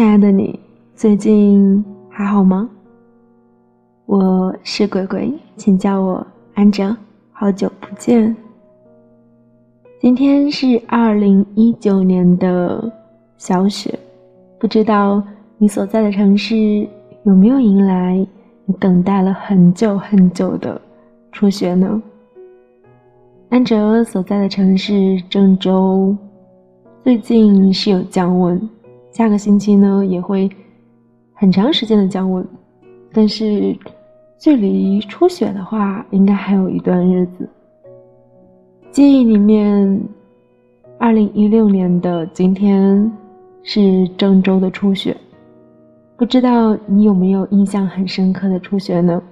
亲爱的你，最近还好吗？我是鬼鬼，请叫我安哲。好久不见。今天是二零一九年的小雪，不知道你所在的城市有没有迎来你等待了很久很久的初雪呢？安哲所在的城市郑州，最近是有降温，下个星期呢也会很长时间的降温，但是距离初雪的话，应该还有一段日子。记忆里面，二零一六年的今天是郑州的初雪，不知道你有没有印象很深刻的初雪呢？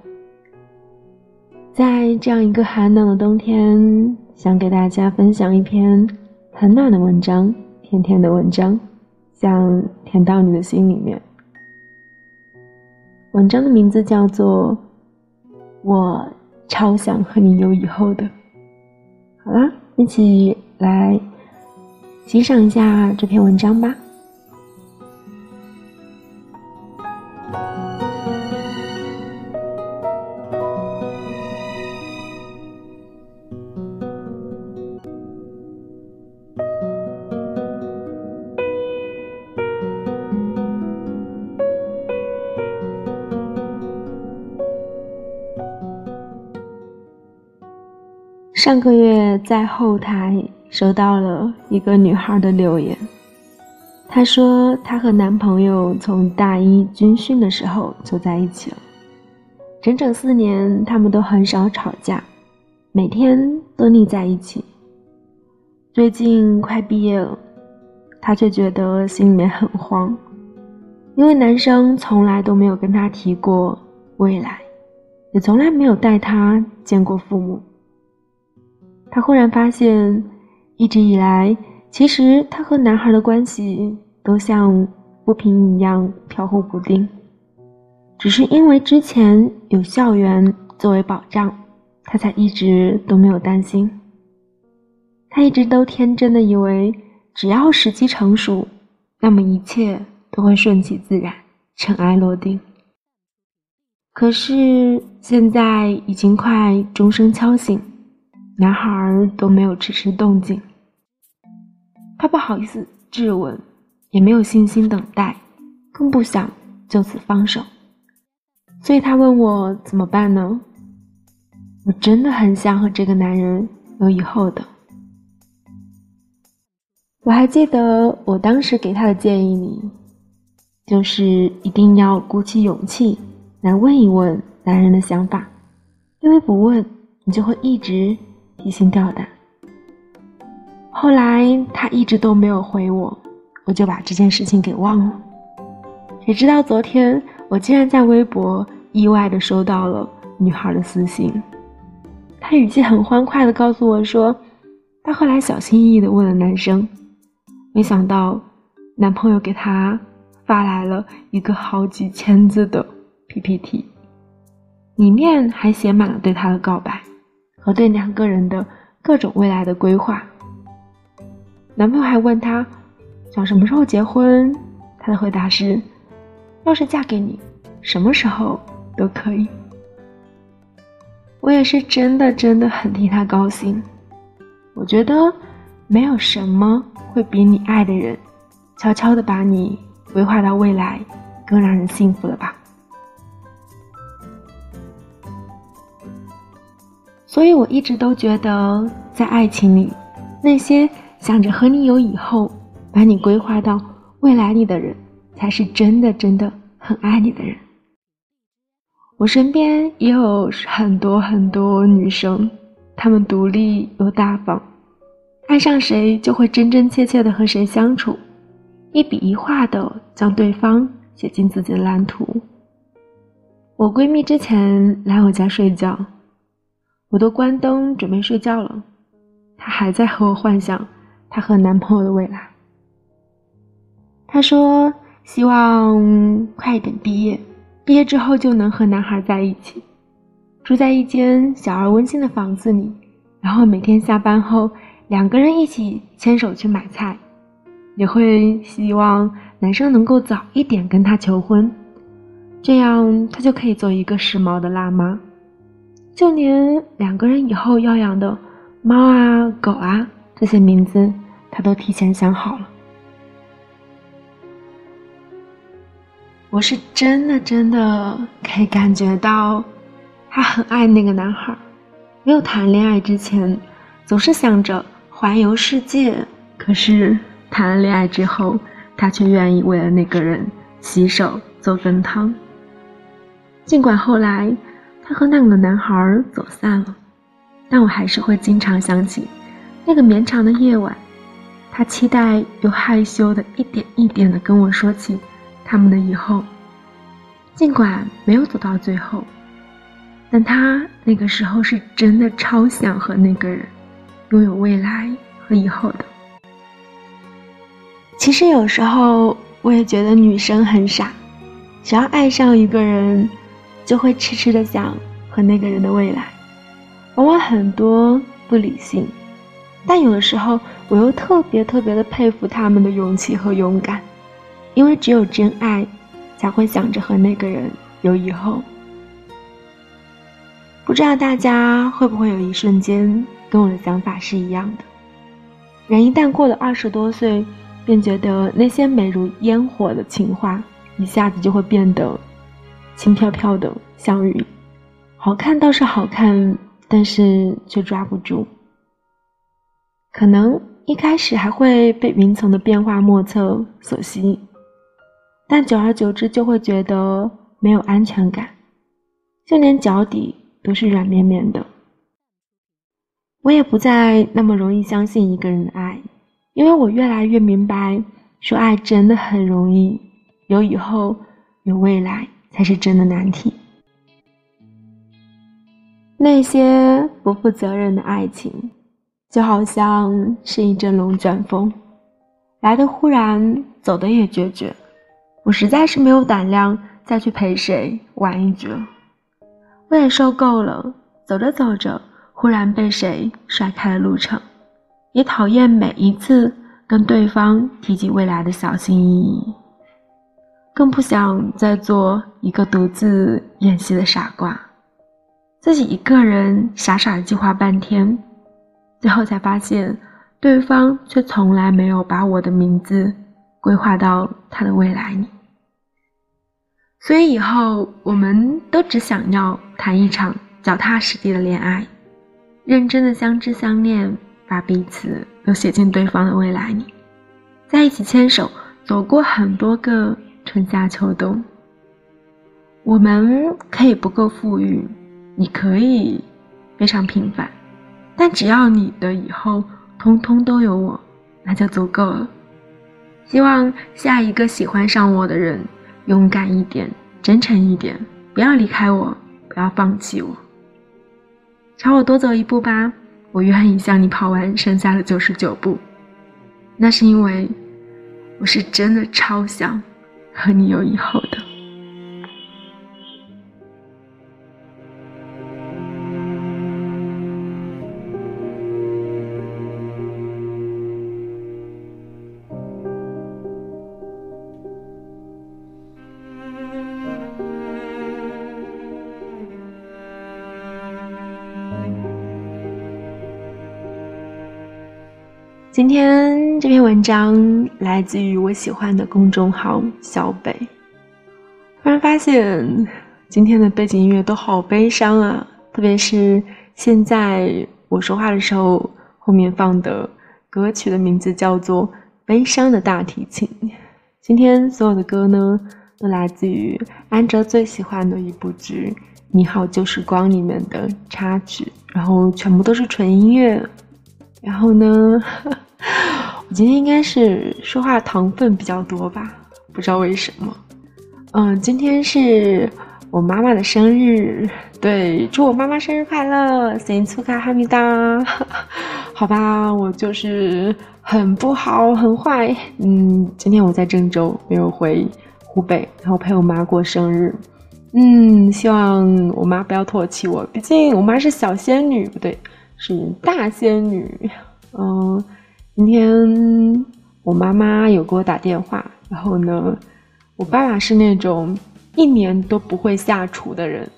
在这样一个寒冷的冬天，想给大家分享一篇很暖的文章，甜甜的文章，想填到你的心里面。文章的名字叫做《我超想和你有以后的》。好啦，一起来欣赏一下这篇文章吧。上个月在后台收到了一个女孩的留言，她说她和男朋友从大一军训的时候就在一起了，整整四年，他们都很少吵架，每天都腻在一起。最近快毕业了，她却觉得心里面很慌，因为男生从来都没有跟她提过未来，也从来没有带她见过父母。她忽然发现，一直以来，其实她和男孩的关系都像浮萍一样飘忽不定。只是因为之前有校园作为保障，她才一直都没有担心。她一直都天真的以为，只要时机成熟，那么一切都会顺其自然，尘埃落定。可是现在已经快钟声敲醒。男孩都没有迟迟动静，他不好意思质问，也没有信心等待，更不想就此放手，所以他问我怎么办呢？我真的很想和这个男人有以后的。我还记得我当时给他的建议里，就是一定要鼓起勇气来问一问男人的想法，因为不问，你就会一直。提心吊胆。后来他一直都没有回我，我就把这件事情给忘了。谁知道昨天我竟然在微博意外的收到了女孩的私信，她语气很欢快的告诉我说，她后来小心翼翼的问了男生，没想到男朋友给她发来了一个好几千字的 PPT，里面还写满了对她的告白。和对两个人的各种未来的规划，男朋友还问她想什么时候结婚，她的回答是：要是嫁给你，什么时候都可以。我也是真的真的很替他高兴。我觉得没有什么会比你爱的人悄悄的把你规划到未来更让人幸福了吧。所以，我一直都觉得，在爱情里，那些想着和你有以后，把你规划到未来里的人，才是真的、真的很爱你的人。我身边也有很多很多女生，她们独立又大方，爱上谁就会真真切切的和谁相处，一笔一画的将对方写进自己的蓝图。我闺蜜之前来我家睡觉。我都关灯准备睡觉了，她还在和我幻想她和男朋友的未来。她说希望快一点毕业，毕业之后就能和男孩在一起，住在一间小而温馨的房子里，然后每天下班后两个人一起牵手去买菜，也会希望男生能够早一点跟她求婚，这样她就可以做一个时髦的辣妈。就连两个人以后要养的猫啊、狗啊这些名字，他都提前想好了。我是真的真的可以感觉到，他很爱那个男孩。没有谈恋爱之前，总是想着环游世界。可是谈了恋爱之后，他却愿意为了那个人洗手做羹汤。尽管后来她和那个男孩走散了，但我还是会经常想起那个绵长的夜晚。他期待又害羞的一点一点的跟我说起他们的以后。尽管没有走到最后。但他那个时候是真的超想和那个人拥有未来和以后的。其实有时候我也觉得女生很傻，只要爱上一个人，就会痴痴的想和那个人的未来，往往很多不理性。但有的时候我又特别特别的佩服他们的勇气和勇敢，因为只有真爱，才会想着和那个人有以后。不知道大家会不会有一瞬间跟我的想法是一样的？人一旦过了二十多岁，便觉得那些美如烟火的情话，一下子就会变得轻飘飘的，像云。好看倒是好看，但是却抓不住。可能一开始还会被云层的变化莫测所吸引，但久而久之就会觉得没有安全感，就连脚底。都是软绵绵的，我也不再那么容易相信一个人的爱，因为我越来越明白，说爱真的很容易，有以后有未来才是真的难题。那些不负责任的爱情，就好像是一阵龙卷风，来的忽然，走的也决绝。我实在是没有胆量再去陪谁玩一局了。我也受够了，走着走着，忽然被谁甩开了路程，也讨厌每一次跟对方提及未来的小心翼翼，更不想再做一个独自演戏的傻瓜，自己一个人傻傻的计划半天，最后才发现，对方却从来没有把我的名字规划到他的未来里。所以以后我们都只想要谈一场脚踏实地的恋爱，认真的相知相恋，把彼此都写进对方的未来里，在一起牵手走过很多个春夏秋冬。我们可以不够富裕，你可以非常平凡，但只要你的以后通通都有我，那就足够了。希望下一个喜欢上我的人。勇敢一点，真诚一点，不要离开我，不要放弃我。朝我多走一步吧，我愿意向你跑完剩下的九十九步。那是因为，我是真的超想和你有以后的。今天这篇文章来自于我喜欢的公众号小北。突然发现今天的背景音乐都好悲伤啊，特别是现在我说话的时候，后面放的歌曲的名字叫做《悲伤的大提琴》。今天所有的歌呢，都来自于安哲最喜欢的一部剧《你好旧时光》里面的插曲，然后全部都是纯音乐。然后呢？我今天应该是说话糖分比较多吧，不知道为什么。嗯，今天是我妈妈的生日，对，祝我妈妈生日快乐，新年快，哈密达。好吧，我就是很不好，很坏。嗯，今天我在郑州，没有回湖北，然后陪我妈过生日。嗯，希望我妈不要唾弃我，毕竟我妈是小仙女，不对，是大仙女。嗯。今天我妈妈有给我打电话，然后呢，我爸爸是那种一年都不会下厨的人，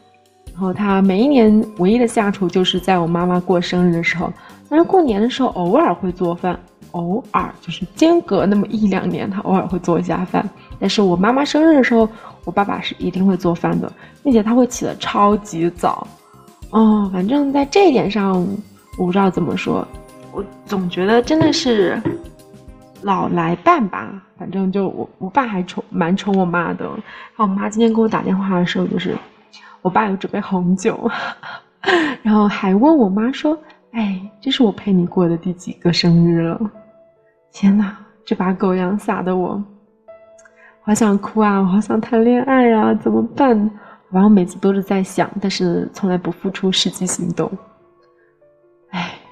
然后他每一年唯一的下厨就是在我妈妈过生日的时候，但是过年的时候偶尔会做饭，偶尔就是间隔那么一两年，他偶尔会做一下饭。但是我妈妈生日的时候，我爸爸是一定会做饭的，并且他会起得超级早。哦，反正在这一点上，我不知道怎么说，我总觉得真的是老来伴吧。反正就我我爸还宠蛮宠我妈的。然后我妈今天给我打电话的时候，就是我爸有准备红酒，然后还问我妈说：“哎，这是我陪你过的第几个生日了？”天哪，这把狗粮撒的我。好想哭啊！我好想谈恋爱啊！怎么办？然后每次都是在想，但是从来不付出实际行动。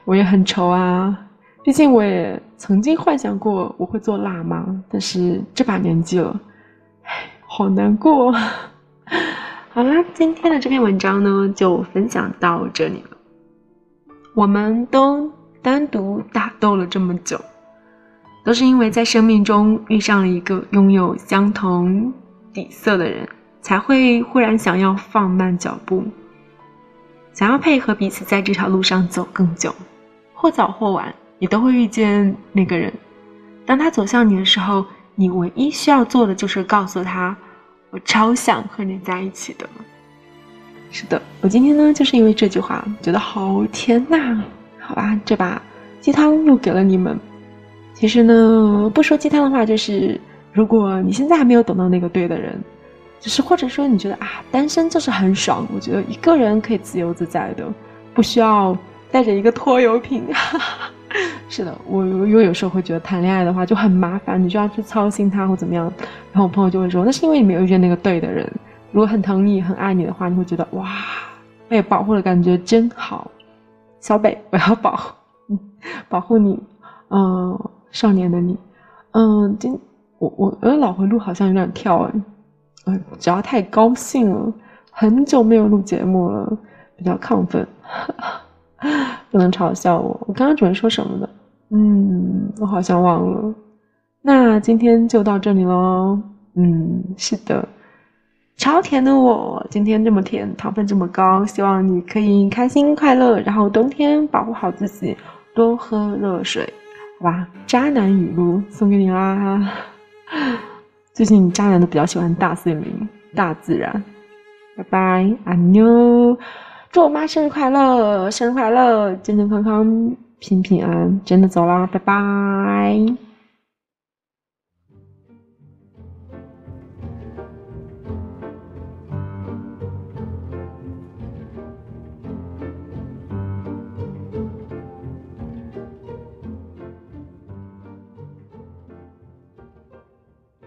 我也很愁啊！毕竟我也曾经幻想过我会做辣妈，但是这把年纪了，哎，好难过。好啦，今天的这篇文章呢，就分享到这里了。我们都单独打斗了这么久。都是因为在生命中遇上了一个拥有相同底色的人，才会忽然想要放慢脚步，想要配合彼此在这条路上走更久。或早或晚，你都会遇见那个人。当他走向你的时候，你唯一需要做的就是告诉他：“我超想和你在一起的。”是的，我今天呢，就是因为这句话觉得好甜呐。好吧，这把鸡汤又给了你们。其实呢，不说鸡汤的话，就是如果你现在还没有等到那个对的人，就是或者说你觉得啊，单身就是很爽，我觉得一个人可以自由自在的，不需要带着一个拖油瓶。是的，我我有时候会觉得谈恋爱的话就很麻烦，你就要去操心他或怎么样。然后我朋友就会说，那是因为你没有遇见那个对的人。如果很疼你、很爱你的话，你会觉得哇，被保护的感觉真好。小北，我要保护，保护你，嗯。少年的你，嗯，今我我呃脑回路好像有点跳哎，呃，只要太高兴了，很久没有录节目了，比较亢奋，不能嘲笑我。我刚刚准备说什么的？嗯，我好像忘了。那今天就到这里喽。嗯，是的，超甜的我，今天这么甜，糖分这么高，希望你可以开心快乐，然后冬天保护好自己，多喝热水。好吧，渣男语录送给你啦！最近渣男都比较喜欢大森林、大自然。拜拜，阿妞，祝我妈生日快乐，生日快乐，健健康康，平平安安，真的走啦，拜拜。